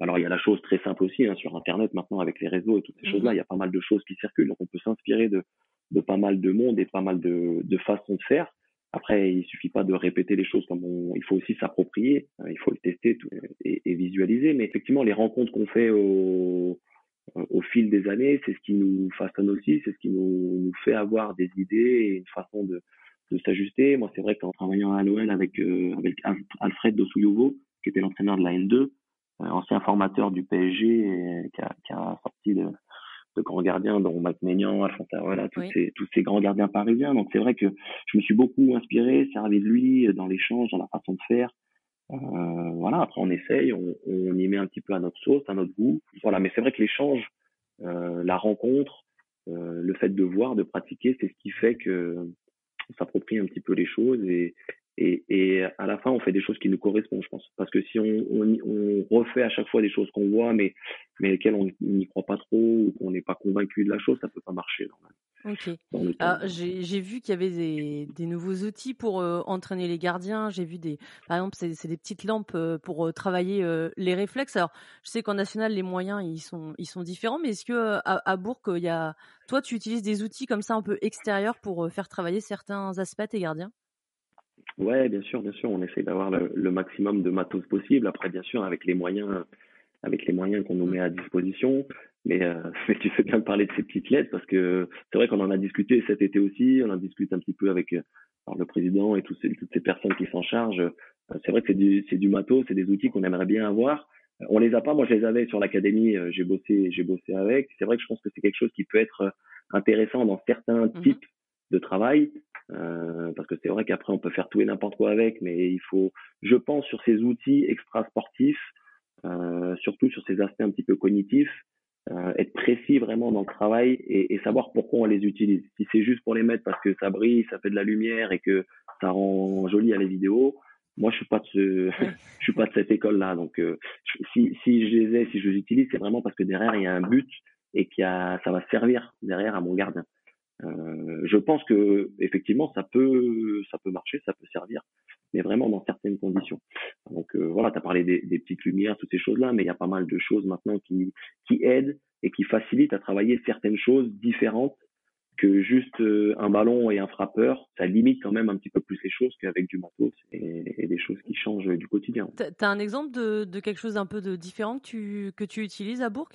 alors il y a la chose très simple aussi hein, sur Internet maintenant avec les réseaux et toutes ces choses-là, mhm. il y a pas mal de choses qui circulent, donc on peut s'inspirer de, de pas mal de monde et pas mal de, de façons de faire. Après, il suffit pas de répéter les choses comme on, il faut aussi s'approprier, il faut le tester et, et, visualiser. Mais effectivement, les rencontres qu'on fait au, au fil des années, c'est ce qui nous façonne aussi, c'est ce qui nous, nous, fait avoir des idées et une façon de, de s'ajuster. Moi, c'est vrai qu'en travaillant à l'OL avec, euh, avec Alfred Dosouyovo, qui était l'entraîneur de la N2, euh, ancien formateur du PSG, et, qui, a, qui, a, sorti de, de grands gardiens, dont Mac Maignan, Alphonse voilà, tous, ces, tous ces grands gardiens parisiens. Donc c'est vrai que je me suis beaucoup inspiré, servi de lui dans l'échange, dans la façon de faire. Voilà, après on essaye, on, on, y met un petit peu à notre sauce, à notre goût. Voilà, mais c'est vrai que l'échange, la rencontre, le fait de voir, de pratiquer, c'est ce qui fait que on s'approprie un petit peu les choses et, et, et, à la fin, on fait des choses qui nous correspondent, je pense. Parce que si on, on, on refait à chaque fois des choses qu'on voit, mais, mais lesquelles on n'y croit pas trop, ou qu'on n'est pas convaincu de la chose, ça peut pas marcher. Ok. J'ai vu qu'il y avait des, des, nouveaux outils pour euh, entraîner les gardiens. J'ai vu des, par exemple, c'est des petites lampes euh, pour euh, travailler les réflexes. Alors, je sais qu'en national, les moyens ils sont ils sont différents, mais est-ce que à, à Bourg, il y a, toi, tu utilises des outils comme ça un peu extérieurs pour faire travailler certains aspects tes gardiens? Ouais, bien sûr, bien sûr. On essaie d'avoir le, maximum de matos possible. Après, bien sûr, avec les moyens, avec les moyens qu'on nous met à disposition. Mais, euh, mais tu fais bien de parler de ces petites lettres parce que c'est vrai qu'on en a discuté cet été aussi. On en discute un petit peu avec euh, le président et ces, toutes ces personnes qui s'en chargent. Euh, c'est vrai que c'est du, c'est du matos, c'est des outils qu'on aimerait bien avoir. On les a pas. Moi, je les avais sur l'académie. J'ai bossé, j'ai bossé avec. C'est vrai que je pense que c'est quelque chose qui peut être intéressant dans certains mmh types de travail. Euh, parce que c'est vrai qu'après on peut faire tout et n'importe quoi avec, mais il faut, je pense, sur ces outils extra sportifs, euh, surtout sur ces aspects un petit peu cognitifs, euh, être précis vraiment dans le travail et, et, savoir pourquoi on les utilise. Si c'est juste pour les mettre parce que ça brille, ça fait de la lumière et que ça rend joli à les vidéos, moi je suis pas de ce, je suis pas de cette école là. Donc euh, si, si je les ai, si je les utilise, c'est vraiment parce que derrière il y a un but et qu'il y a, ça va servir derrière à mon gardien. Euh, je pense que effectivement ça peut ça peut marcher, ça peut servir, mais vraiment dans certaines conditions. Donc euh, voilà, tu as parlé des, des, petites lumières, toutes ces choses-là, mais il y a pas mal de choses maintenant qui qui aident et qui facilitent à travailler certaines choses différentes que juste euh, un ballon et un frappeur, ça limite quand même un petit peu plus les choses qu'avec du matos et, et, des choses qui changent du quotidien. Tu as un exemple de, de quelque chose un peu de différent que tu, que tu utilises à Bourg?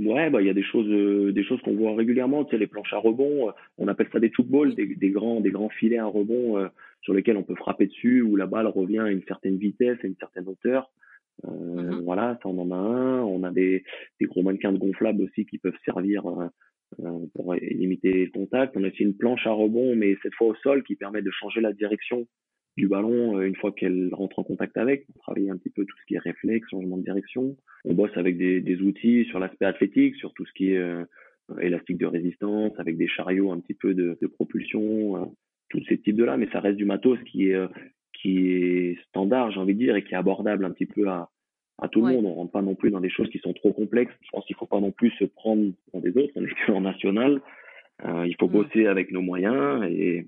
Ouais, bah il y a des choses, euh, des choses qu'on voit régulièrement. Tu sais, les planches à rebond, euh, on appelle ça des footballs, des, des, grands, des grands filets à rebond euh, sur lesquels on peut frapper dessus, où la balle revient à une certaine vitesse, à une certaine hauteur. Mm-hmm. Voilà, ça on en a un. On a des, des gros mannequins de gonflables aussi qui peuvent servir pour limiter le contact. On a aussi une planche à rebond, mais cette fois au sol, qui permet de changer la direction du ballon euh, une fois qu'elle rentre en contact avec, pour travailler un petit peu tout ce qui est réflexe, changement de direction. On bosse avec des, outils sur l'aspect athlétique, sur tout ce qui est euh, élastique de résistance, avec des chariots un petit peu de, propulsion, euh, tous ces types de là, mais ça reste du matos qui est qui est standard, j'ai envie de dire, et qui est abordable un petit peu à, à tout le monde. On rentre pas non plus dans des choses qui sont trop complexes. Je pense qu'il faut pas non plus se prendre pour des autres. On est que en national. Euh, il faut bosser avec nos moyens et,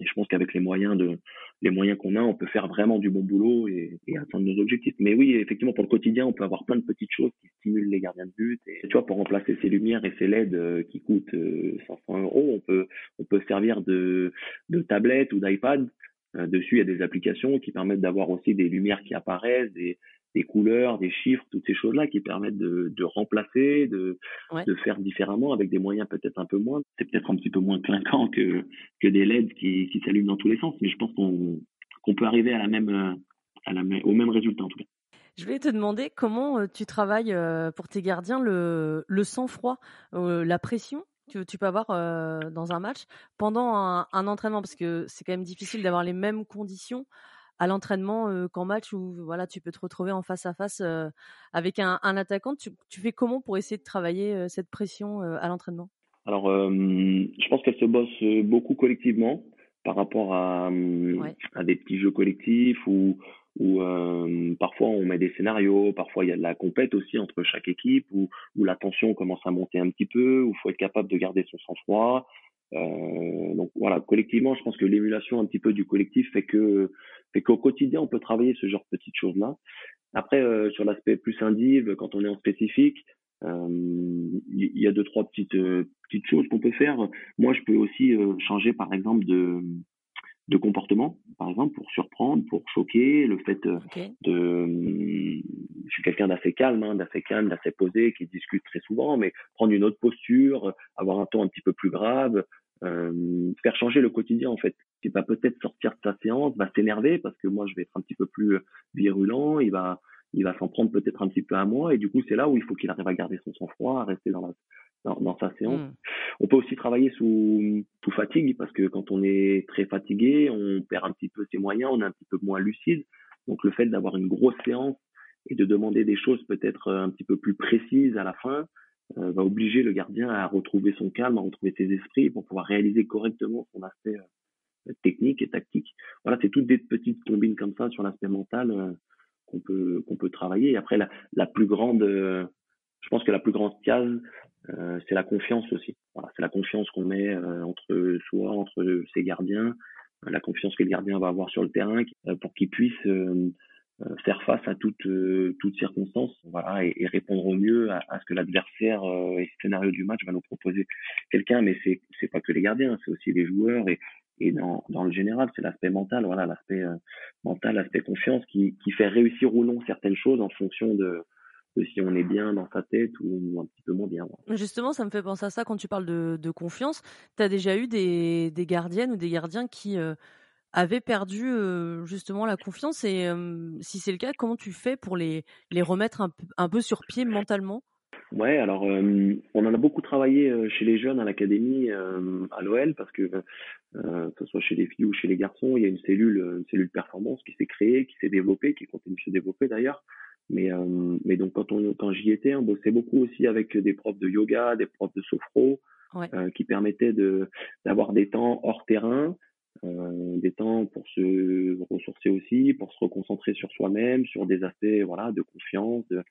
et je pense qu'avec les moyens de les moyens qu'on a, on peut faire vraiment du bon boulot et, et, atteindre nos objectifs. Mais oui, effectivement, pour le quotidien, on peut avoir plein de petites choses qui stimulent les gardiens de but. Et tu vois, pour remplacer ces lumières et ces LED euh, qui coûtent 500 euh, euros, on peut on peut servir de de tablette ou d'iPad. Euh, dessus, il y a des applications qui permettent d'avoir aussi des lumières qui apparaissent, des des couleurs, des chiffres, toutes ces choses-là qui permettent de, de remplacer, de, de faire différemment avec des moyens peut-être un peu moins. C'est peut-être un petit peu moins clinquant que, que des LED qui, qui s'allument dans tous les sens, mais je pense qu'on qu'on peut arriver à la même, à la même, au même résultat en tout cas. Je voulais te demander comment euh, tu travailles euh, pour tes gardiens le, le sang-froid, euh, la pression que tu peux avoir dans un match pendant un, un entraînement, parce que c'est quand même difficile d'avoir les mêmes conditions à l'entraînement qu'en match où voilà tu peux te retrouver en face à face avec un, un attaquant. Tu, tu, fais comment pour essayer de travailler cette pression à l'entraînement? Alors, je pense qu'elle se bosse beaucoup collectivement par rapport à, à des petits jeux collectifs ou où parfois on met des scénarios, parfois il y a de la compète aussi entre chaque équipe, où, où la tension commence à monter un petit peu, où il faut être capable de garder son sang-froid, euh, donc voilà, collectivement, je pense que l'émulation un petit peu du collectif fait que fait qu'au quotidien, on peut travailler ce genre de petites choses-là. Après, euh, sur l'aspect plus indive, quand on est en spécifique, euh, il y, a deux trois petites euh, petites choses qu'on peut faire. Moi, je peux aussi changer, par exemple, de de comportement, par exemple, pour surprendre, pour choquer, le fait de, je suis quelqu'un d'assez calme, hein, d'assez calme, d'assez posé, qui discute très souvent, mais prendre une autre posture, avoir un ton un petit peu plus grave, euh, faire changer le quotidien en fait. Il va peut-être sortir de sa séance, va s'énerver parce que moi je vais être un petit peu plus virulent, il va il va s'en prendre peut-être un petit peu à moi et du coup c'est là où il faut qu'il arrive à garder son sang-froid, à rester dans la dans, dans sa séance. Hmm. On peut aussi travailler sous, sous fatigue parce que quand on est très fatigué, on perd un petit peu ses moyens, on est un petit peu moins lucide. Donc le fait d'avoir une grosse séance et de demander des choses peut-être un petit peu plus précises à la fin euh, va obliger le gardien à retrouver son calme, à retrouver ses esprits pour pouvoir réaliser correctement son aspect euh, technique et tactique. Voilà, c'est toutes des petites combines comme ça sur l'aspect mental euh, qu'on peut qu'on peut travailler. Et après la, la plus grande, je pense que la plus grande case, c'est la confiance aussi. Voilà, c'est la confiance qu'on met entre soi, entre ses gardiens, la confiance que le gardien va avoir sur le terrain pour qu'il puisse euh, faire face à toutes euh, toutes circonstances voilà et, répondre au mieux à, ce que l'adversaire euh, et le scénario du match va nous proposer quelqu'un mais c'est c'est pas que les gardiens c'est aussi les joueurs et et dans, dans le général c'est l'aspect mental voilà l'aspect mental l'aspect confiance qui qui fait réussir ou non certaines choses en fonction de si on est bien dans sa tête ou un petit peu moins bien. Justement, ça me fait penser à ça quand tu parles de, de confiance. Tu as déjà eu des, des gardiennes ou des gardiens qui, avaient perdu justement la confiance et si c'est le cas, comment tu fais pour les, les remettre un, un peu sur pied mentalement? Ouais, alors on en a beaucoup travaillé chez les jeunes à l'académie à l'OL parce que que ce soit chez les filles ou chez les garçons, il y a une cellule, une cellule performance qui s'est créée, qui s'est développée, qui continue de se développer d'ailleurs. Mais mais donc quand on quand j'y étais, on bossait beaucoup aussi avec des profs de yoga, des profs de sophro, qui permettaient de d'avoir des temps hors terrain euh, des temps pour se ressourcer aussi, pour se reconcentrer sur soi-même, sur des aspects voilà de confiance, de,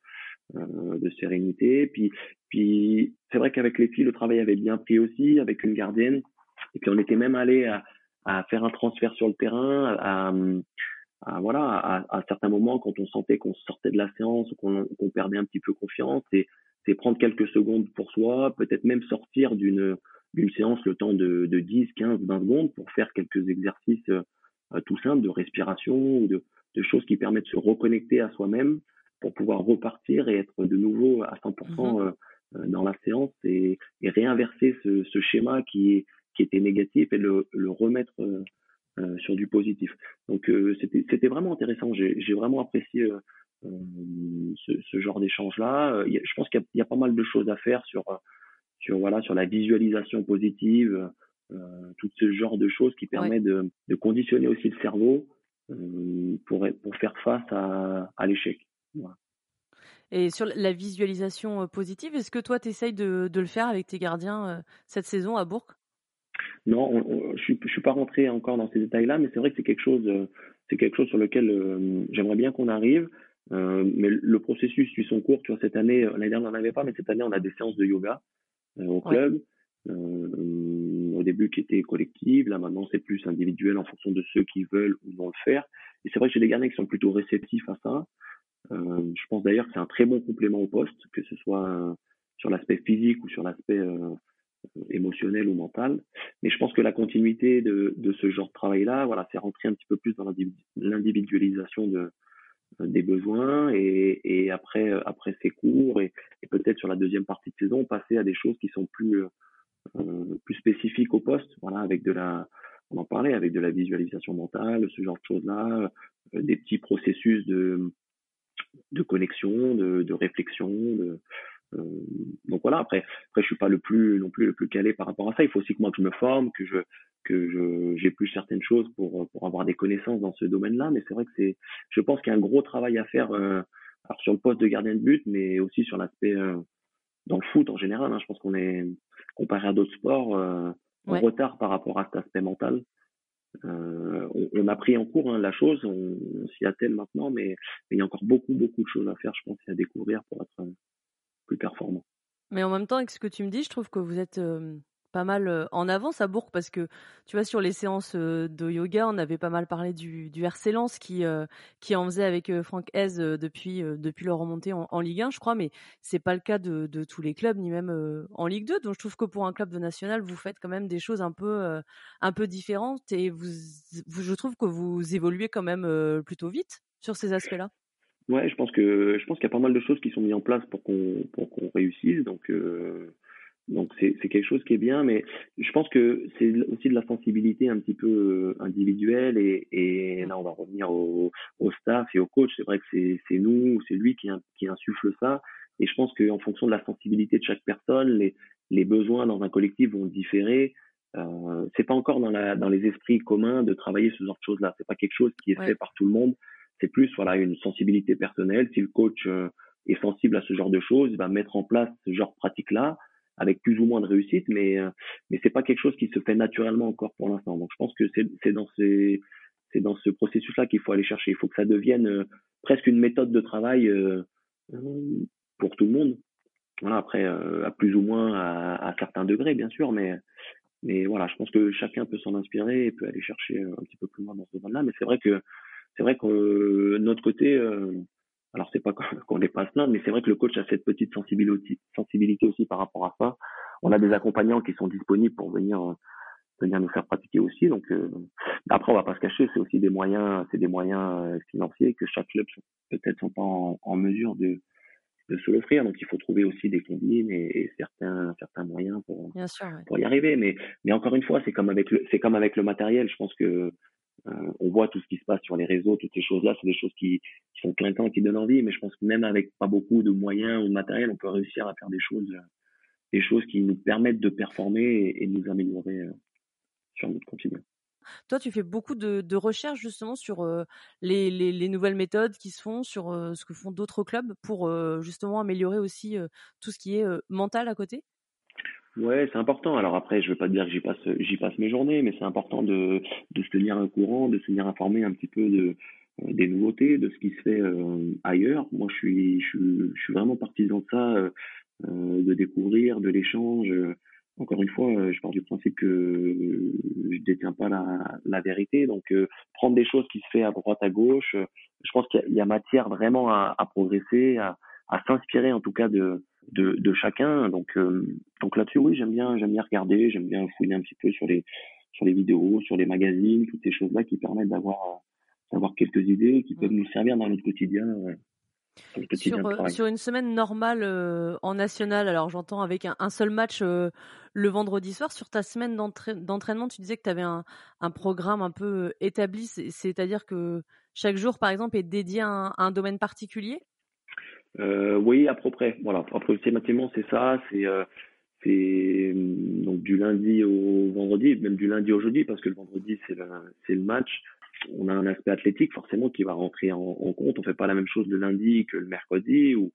euh, de sérénité. Puis, puis c'est vrai qu'avec les filles, le travail avait bien pris aussi, avec une gardienne. Et puis on était même allé à, à faire un transfert sur le terrain, à, à voilà, à, à, certains moments quand on sentait qu'on sortait de la séance ou qu'on perdait un petit peu confiance, c'est prendre quelques secondes pour soi, peut-être même sortir d'une d'une séance le temps de, de 10, 15, 20 secondes pour faire quelques exercices euh, tout simples de respiration ou de, de, choses qui permettent de se reconnecter à soi-même pour pouvoir repartir et être de nouveau à 100% mmh euh, euh, dans la séance et, et réinverser ce, ce, schéma qui, qui était négatif et le, le remettre euh, sur du positif. Donc c'était vraiment intéressant. J'ai vraiment apprécié ce, ce, genre d'échange-là. Je pense qu'il y, y, a pas mal de choses à faire sur sur voilà sur la visualisation positive, euh, tout ce genre de choses qui permet de, de, conditionner aussi le cerveau euh, pour pour faire face à, à l'échec. Voilà. Et sur la visualisation euh, positive, est-ce que toi, tu essayes de, de, le faire avec tes gardiens euh, cette saison à Bourg? Non, je suis, je suis pas rentré encore dans ces détails-là, mais c'est vrai que c'est quelque chose, c'est quelque chose sur lequel j'aimerais bien qu'on arrive. Euh, mais le processus suit son cours. Tu vois, cette année, l'année dernière, on n'en avait pas, mais cette année, on a des séances de yoga. Euh, au club. Euh, au début qui était collective, là maintenant c'est plus individuel en fonction de ceux qui veulent ou non le faire. Et c'est vrai que j'ai des gardiens qui sont plutôt réceptifs à ça. Euh, je pense d'ailleurs que c'est un très bon complément au poste, que ce soit sur l'aspect physique ou sur l'aspect euh, émotionnel ou mental. Mais je pense que la continuité de, ce genre de travail-là, voilà, c'est rentrer un petit peu plus dans l'individualisation de, des besoins et, et après ces cours et, peut-être sur la deuxième partie de saison passer à des choses qui sont plus euh, plus spécifiques au poste voilà avec de la on en parlait avec de la visualisation mentale ce genre de choses là euh, des petits processus de de connexion de, de réflexion de euh, donc voilà après après je suis pas le plus non plus le plus calé par rapport à ça. Il faut aussi que moi que je me forme que je que je j'ai plus certaines choses pour pour avoir des connaissances dans ce domaine-là. Mais c'est vrai que c'est je pense qu'il y a un gros travail à faire euh, alors sur le poste de gardien de but mais aussi sur l'aspect euh, dans le foot en général hein, je pense qu'on est comparé à d'autres sports euh, en retard par rapport à cet aspect mental. Euh, on, on, a pris en cours hein, la chose. On, on s'y attelle maintenant mais, mais, il y a encore beaucoup beaucoup de choses à faire je pense et à découvrir pour être plus mais en même temps avec ce que tu me dis je trouve que vous êtes pas mal en avance à Bourg parce que tu vois sur les séances de yoga on avait pas mal parlé du, du RC Lens qui qui en faisait avec Franck Hez depuis depuis leur remontée en, Ligue 1 je crois mais c'est pas le cas de, tous les clubs ni même en Ligue 2 donc je trouve que pour un club de national vous faites quand même des choses un peu un peu différentes et vous, je trouve que vous évoluez quand même plutôt vite sur ces aspects là Ouais, je pense que je pense qu'il y a pas mal de choses qui sont mises en place pour qu'on pour qu'on réussisse. Donc euh, donc c'est c'est quelque chose qui est bien, mais je pense que c'est aussi de la sensibilité un petit peu euh, individuelle et, et là on va revenir au, au staff et au coach. C'est vrai que c'est c'est nous, c'est lui qui qui insuffle ça. Et je pense qu'en fonction de la sensibilité de chaque personne, les les besoins dans un collectif vont différer. Euh, c'est pas encore dans la dans les esprits communs de travailler ce genre de choses là. C'est pas quelque chose qui est fait par tout le monde Plus voilà une sensibilité personnelle. Si le coach est sensible à ce genre de choses, il va mettre en place ce genre de pratique-là avec plus ou moins de réussite, mais mais c'est pas quelque chose qui se fait naturellement encore pour l'instant. Donc je pense que c'est dans ces c'est dans ce processus-là qu'il faut aller chercher. Il faut que ça devienne presque une méthode de travail pour tout le monde. Voilà, après, à plus ou moins à, à, certains degrés, bien sûr, mais mais voilà, je pense que chacun peut s'en inspirer et peut aller chercher un petit peu plus loin dans ce domaine-là. Mais c'est vrai que c'est vrai que notre côté, alors c'est pas qu'on n'est pas plein, mais c'est vrai que le coach a cette petite sensibilité, sensibilité aussi par rapport à ça. On a des accompagnants qui sont disponibles pour venir venir nous faire pratiquer aussi. Donc euh, après, on va pas se cacher, c'est aussi des moyens, c'est des moyens euh, financiers que chaque club peut-être sont pas en, mesure de de se l'offrir. Donc il faut trouver aussi des combines et, certains certains moyens pour pour y arriver. Mais mais encore une fois, c'est comme avec le c'est comme avec le matériel. Je pense que euh, on voit tout ce qui se passe sur les réseaux, toutes ces choses-là, c'est des choses qui, qui sont clinquantes, qui donnent envie, mais je pense que même avec pas beaucoup de moyens ou de matériel, on peut réussir à faire des choses, des choses qui nous permettent de performer et, de nous améliorer euh, sur notre quotidien. Toi, tu fais beaucoup de, recherches justement sur euh, les, nouvelles méthodes qui se font, sur ce que font d'autres clubs pour justement améliorer aussi tout ce qui est mental à côté? Ouais, c'est important. Alors après, je veux pas dire que j'y passe, j'y passe mes journées, mais c'est important de, de se tenir au courant, de se tenir informé un petit peu de, euh, des nouveautés, de ce qui se fait euh, ailleurs. Moi, je suis, je, je, suis vraiment partisan de ça, euh, de découvrir, de l'échange. Encore une fois, je pars du principe que je détiens pas la, la vérité, donc prendre des choses qui se fait à droite, à gauche. je pense qu'il y, y, a matière vraiment à, à progresser, à, à s'inspirer en tout cas de de, de chacun. Donc, euh, donc là-dessus, oui, j'aime bien, j'aime bien regarder, j'aime bien fouiller un petit peu sur les, sur les vidéos, sur les magazines, toutes ces choses-là qui permettent d'avoir, d'avoir quelques idées qui peuvent nous servir dans notre quotidien. sur, euh, sur, une semaine normale euh, en national, alors j'entends avec un, un, seul match le vendredi soir, sur ta semaine d'entraînement, tu disais que tu avais un, un, programme un peu établi, c'est-à-dire que chaque jour, par exemple, est dédié à un, à un domaine particulier? euh, oui, à peu près. Voilà, approximativement, c'est ça. C'est euh, hum, donc du lundi au vendredi, même du lundi au jeudi, parce que le vendredi c'est le match. On a un aspect athlétique forcément qui va rentrer en, compte. On fait pas la même chose le lundi que le mercredi ou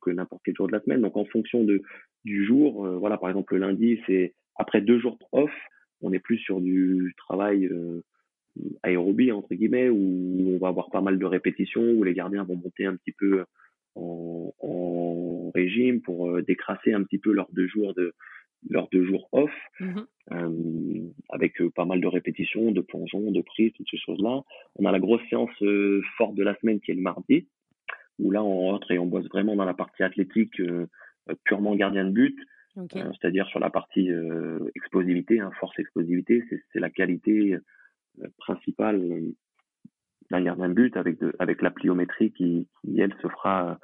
que n'importe quel jour de la semaine. Donc en fonction de du jour, euh, voilà, par exemple le lundi c'est après deux jours off, on est plus sur du travail euh, aérobie entre guillemets où on va avoir pas mal de répétitions où les gardiens vont monter un petit peu en, en régime pour euh, décrasser un petit peu leurs deux jours de leurs deux jours off, euh, avec euh, pas mal de répétitions, de plongeons, de prises, toutes ces choses-là. On a la grosse séance euh, forte de la semaine qui est le mardi, où là on rentre et on bosse vraiment dans la partie athlétique purement gardien de but, c'est-à-dire sur la partie explosivité, hein, force explosivité, c'est la qualité principale d'un gardien de but avec, de, avec la pliométrie qui, elle, se fera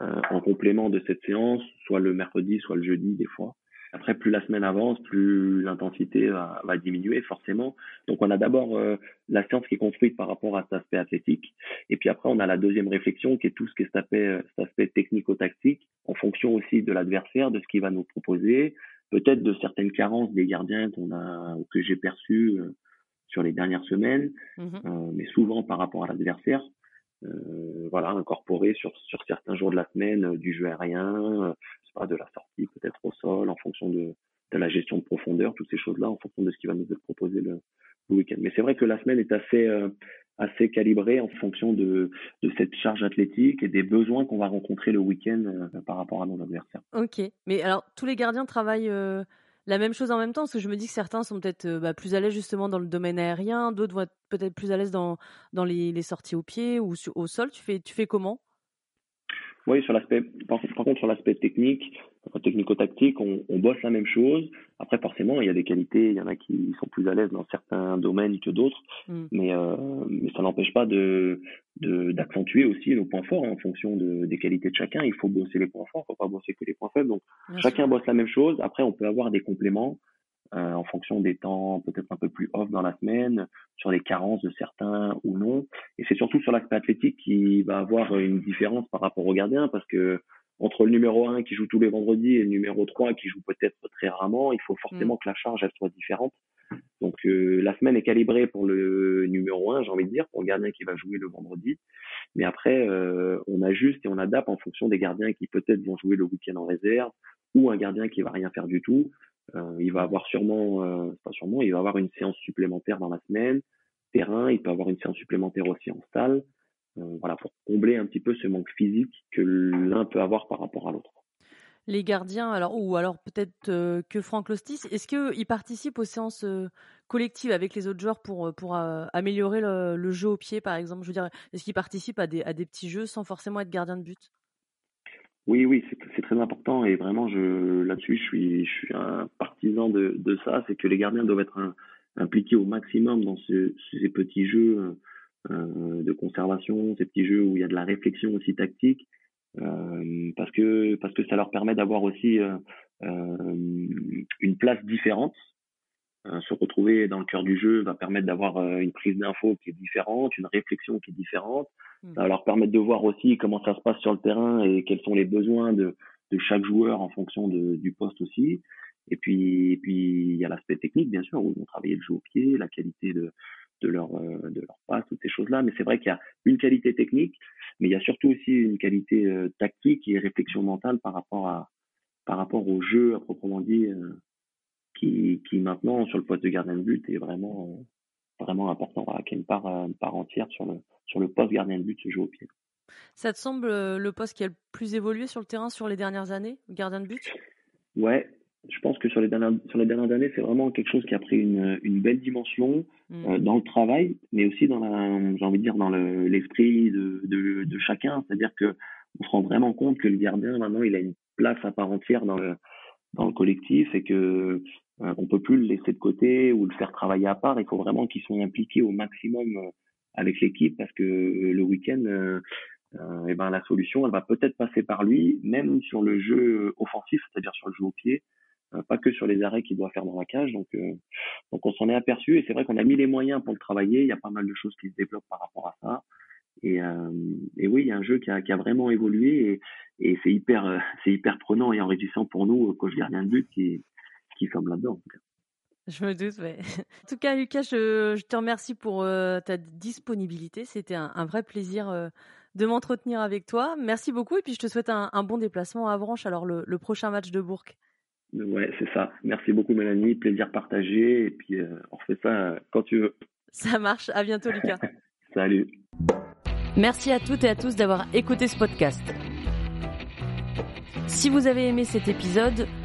euh, en complément de cette séance, soit le mercredi, soit le jeudi des fois. Après, plus la semaine avance, plus l'intensité va, diminuer forcément. Donc, on a d'abord euh, la séance qui est construite par rapport à cet aspect athlétique. Et puis après, on a la deuxième réflexion qui est tout ce qui est cet aspect, cet aspect technico-tactique en fonction aussi de l'adversaire, de ce qu'il va nous proposer, peut-être de certaines carences des gardiens qu'on a, que j'ai perçues euh, sur les dernières semaines, mmh euh, mais souvent par rapport à l'adversaire. Euh, voilà, incorporer sur, sur certains jours de la semaine euh, du jeu aérien, pas, de la sortie peut-être au sol, en fonction de, de la gestion de profondeur, toutes ces choses-là, en fonction de ce qui va nous être proposé le, le week-end. Mais c'est vrai que la semaine est assez assez calibrée en fonction de, de cette charge athlétique et des besoins qu'on va rencontrer le week-end par rapport à nos adversaires. Ok, mais alors tous les gardiens travaillent la même chose en même temps Parce que je me dis que certains sont peut-être euh, bah, plus à l'aise justement dans le domaine aérien, d'autres vont être peut-être plus à l'aise dans, les, sorties au pied ou au sol. Tu fais, tu fais comment? Oui, sur l'aspect, par, contre, sur l'aspect technique, technico-tactique, on, on, bosse la même chose. Après, forcément, il y a des qualités, il y en a qui sont plus à l'aise dans certains domaines que d'autres, mmh. mais, euh, mais ça n'empêche pas de d'accentuer aussi nos points forts hein, en fonction de, des qualités de chacun. Il faut bosser les points forts, il faut pas bosser que les points faibles. Donc, chacun bosse la même chose. Après, on peut avoir des compléments. Euh, en fonction des temps peut-être un peu plus off dans la semaine, sur les carences de certains ou non. Et c'est surtout sur l'aspect athlétique qui va avoir une différence par rapport au gardien, parce que entre le numéro 1 qui joue tous les vendredis et le numéro 3 qui joue peut-être très rarement, il faut forcément mm. que la charge elle soit différente. Donc que la semaine est calibrée pour le numéro 1, j'ai envie de dire, pour le gardien qui va jouer le vendredi. Mais après, euh, on ajuste et on adapte en fonction des gardiens qui peut-être vont jouer le week-end en réserve ou un gardien qui va rien faire du tout. Euh, il va avoir sûrement, euh, pas sûrement, il va avoir une séance supplémentaire dans la semaine, terrain, il peut avoir une séance supplémentaire aussi en salle. Euh, voilà, pour combler un petit peu ce manque physique que l'un peut avoir par rapport à l'autre. Les gardiens, alors ou alors peut-être que Franck Lostis, est-ce qu'il participe aux séances collectives avec les autres joueurs pour, pour améliorer le, jeu au pied, par exemple? Je veux dire, est-ce qu'il participe à des, à des petits jeux sans forcément être gardien de but? Oui, oui, c'est très important et vraiment, je là-dessus, je suis, je suis un partisan de, de ça, c'est que les gardiens doivent être impliqués au maximum dans ces petits jeux de conservation, ces petits jeux où il y a de la réflexion aussi tactique euh, parce que parce que ça leur permet d'avoir aussi euh, euh, une place différente. Se retrouver dans le cœur du jeu va permettre d'avoir une prise d'info qui est différente, une réflexion qui est différente. Hmm. Ça va leur permettre de voir aussi comment ça se passe sur le terrain et quels sont les besoins de, de chaque joueur en fonction de, du poste aussi. Et puis, et puis il y a l'aspect technique, bien sûr, où ils vont travailler le jeu au pied, la qualité de, de leur, de leur passe, toutes ces choses-là. Mais c'est vrai qu'il y a une qualité technique, mais il y a surtout aussi une qualité euh, tactique et réflexion mentale par rapport à par rapport au jeu à proprement dit euh, qui, qui maintenant sur le poste de gardien de but est vraiment euh, vraiment important voilà, qui est une part, part entière sur le sur le poste gardien de but ce jeu au pied. Ça te semble le poste qui a le plus évolué sur le terrain sur les dernières années, gardien de but? Ouais, je pense que sur les dernières, sur les dernières années, c'est vraiment quelque chose qui a pris une, une belle dimension mm. euh, dans le travail, mais aussi dans la, j'ai envie de dire, dans l'esprit de, de, de, chacun. C'est-à-dire que on se rend vraiment compte que le gardien, maintenant, il a une place à part entière dans le, dans le collectif et que euh, on peut plus le laisser de côté ou le faire travailler à part. Il faut vraiment qu'il soit impliqué au maximum euh, avec l'équipe parce que le week-end, euh, euh, et ben la solution, elle va peut-être passer par lui, même sur le jeu offensif, c'est-à-dire sur le jeu au pied. Euh, pas que sur les arrêts qu'il doit faire dans la cage. Donc, euh, donc on s'en est aperçu et c'est vrai qu'on a mis les moyens pour le travailler. Il y a pas mal de choses qui se développent par rapport à ça. Et, euh, et oui, il y a un jeu qui a, qui a vraiment évolué et, et c'est hyper, c'est hyper prenant et enrichissant pour nous, coach gardien de but, qui, qui sommes là-dedans. Je me doute, ouais. En tout cas, Lucas, je, je te remercie pour ta disponibilité. C'était un, un, vrai plaisir de m'entretenir avec toi. Merci beaucoup et puis je te souhaite un, un bon déplacement à Avranches, alors le, le prochain match de Bourg. Ouais, c'est ça. Merci beaucoup, Mélanie. Plaisir partagé. Et puis, euh, on refait ça euh, quand tu veux. Ça marche. À bientôt, Lucas. Salut. Merci à toutes et à tous d'avoir écouté ce podcast. Si vous avez aimé cet épisode,